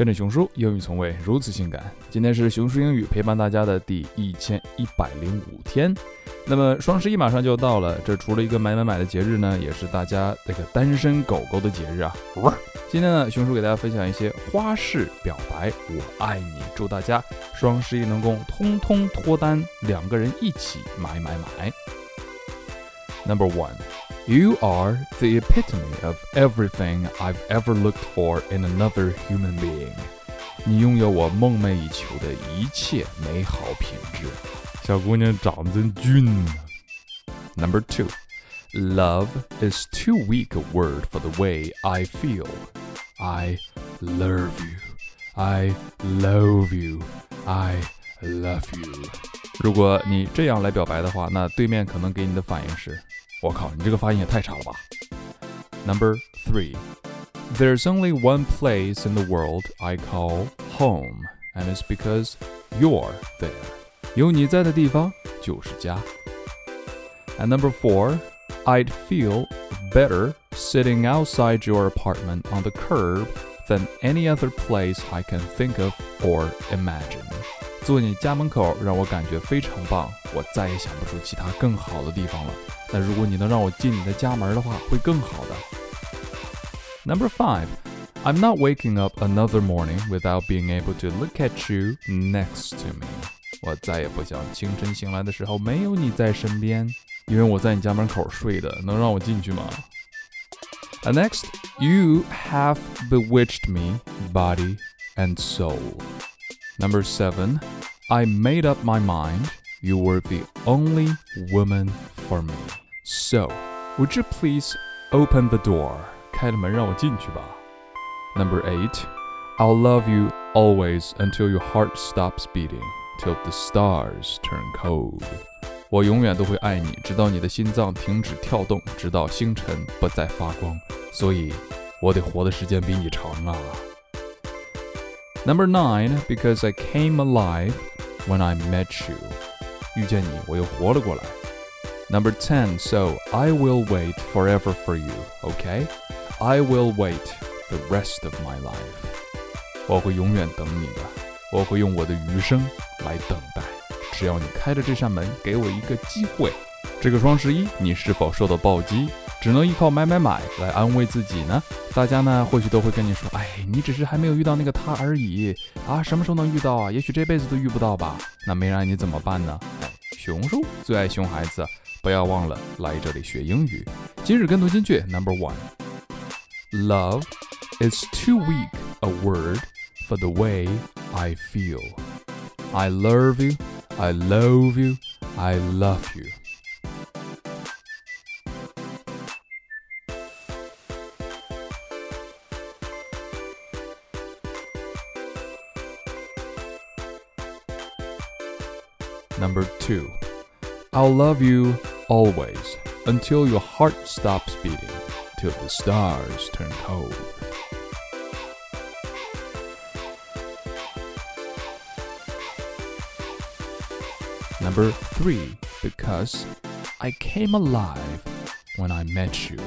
跟着熊叔，英语从未如此性感。今天是熊叔英语陪伴大家的第一千一百零五天。那么双十一马上就到了，这除了一个买买买的节日呢，也是大家那个单身狗狗的节日啊。今天呢，熊叔给大家分享一些花式表白，我爱你。祝大家双十一能够通通脱单，两个人一起买买买。Number one. You are the epitome of everything I've ever looked for in another human being. 你拥有我梦寐以求的一切美好品质。小姑娘长得真俊呢。Number two, love is too weak a word for the way I feel. I love you. I love you. I love you. 如果你这样来表白的话，那对面可能给你的反应是。 我靠，你这个发音也太差了吧！Number three, there's only one place in the world I call home, and it's because you're there. 有你在的地方就是家。And number four, I'd feel better sitting outside your apartment on the curb than any other place I can think of or imagine. 坐你家门口让我感觉非常棒，我再也想不出其他更好的地方了。 那如果你能让我进你的家门的话，会更好的。Number five, I'm not waking up another morning without being able to look at you next to me。我再也不想清晨醒来的时候没有你在身边，因为我在你家门口睡的，能让我进去吗？And next, you have bewitched me, body and soul. Number seven, I made up my mind you were the only woman for me. So, would you please open the door? 开了门让我进去吧。Number eight, I'll love you always until your heart stops beating, till the stars turn cold. 我永远都会爱你，直到你的心脏停止跳动，直到星辰不再发光。所以，我得活的时间比你长啊。Number nine, because I came alive when I met you. 遇见你，我又活了过来。Number 10, so I will wait forever for you, OK? I will wait the rest of my life. 我会永远等你的，我会用我的余生来等待。只要你开着这扇门，给我一个机会。这个双十一，你是否受到暴击？只能依靠买买买来安慰自己呢？大家呢，或许都会跟你说：“哎，你只是还没有遇到那个他而已啊，什么时候能遇到啊？也许这辈子都遇不到吧？那没让你怎么办呢？”熊叔最爱熊孩子。不要忘了来这里学英语。今日跟读金句 Number One。Love is too weak a word for the way I feel. I love you, I love you, I love you. Number two. I'll love you always until your heart stops beating, till the stars turn cold. Number three, because I came alive when I met you.